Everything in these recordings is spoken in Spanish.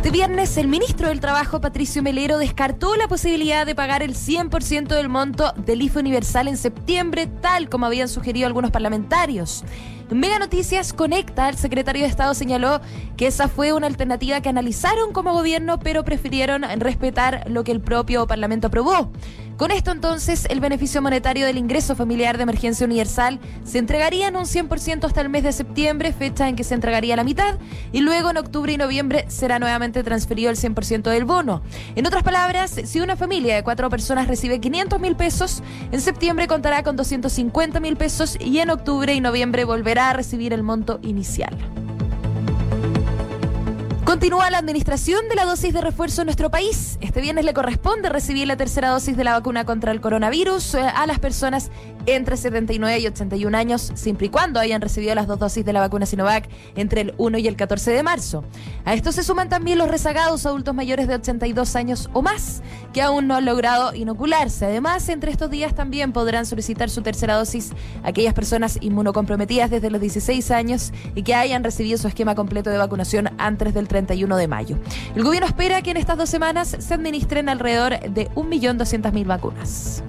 Este viernes, el ministro del Trabajo, Patricio Melero, descartó la posibilidad de pagar el 100% del monto del IFE universal en septiembre, tal como habían sugerido algunos parlamentarios. Mega Noticias Conecta, el secretario de Estado señaló que esa fue una alternativa que analizaron como gobierno, pero prefirieron respetar lo que el propio Parlamento aprobó. Con esto entonces, el beneficio monetario del ingreso familiar de emergencia universal se entregaría en un 100% hasta el mes de septiembre, fecha en que se entregaría la mitad, y luego en octubre y noviembre será nuevamente transferido el 100% del bono. En otras palabras, si una familia de cuatro personas recibe 500 mil pesos, en septiembre contará con 250 mil pesos y en octubre y noviembre volverá a recibir el monto inicial. Continúa la administración de la dosis de refuerzo en nuestro país. Este viernes le corresponde recibir la tercera dosis de la vacuna contra el coronavirus eh, a las personas entre 79 y 81 años, siempre y cuando hayan recibido las dos dosis de la vacuna Sinovac entre el 1 y el 14 de marzo. A esto se suman también los rezagados adultos mayores de 82 años o más, que aún no han logrado inocularse. Además, entre estos días también podrán solicitar su tercera dosis aquellas personas inmunocomprometidas desde los 16 años y que hayan recibido su esquema completo de vacunación antes del 31 de mayo. El gobierno espera que en estas dos semanas se administren alrededor de 1.200.000 vacunas.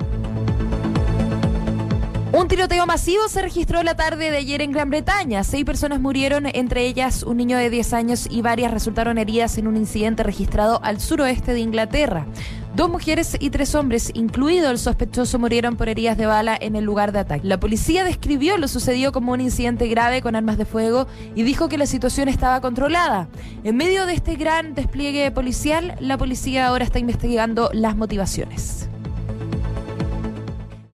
Un tiroteo masivo se registró la tarde de ayer en Gran Bretaña. Seis personas murieron, entre ellas un niño de 10 años y varias resultaron heridas en un incidente registrado al suroeste de Inglaterra. Dos mujeres y tres hombres, incluido el sospechoso, murieron por heridas de bala en el lugar de ataque. La policía describió lo sucedido como un incidente grave con armas de fuego y dijo que la situación estaba controlada. En medio de este gran despliegue policial, la policía ahora está investigando las motivaciones.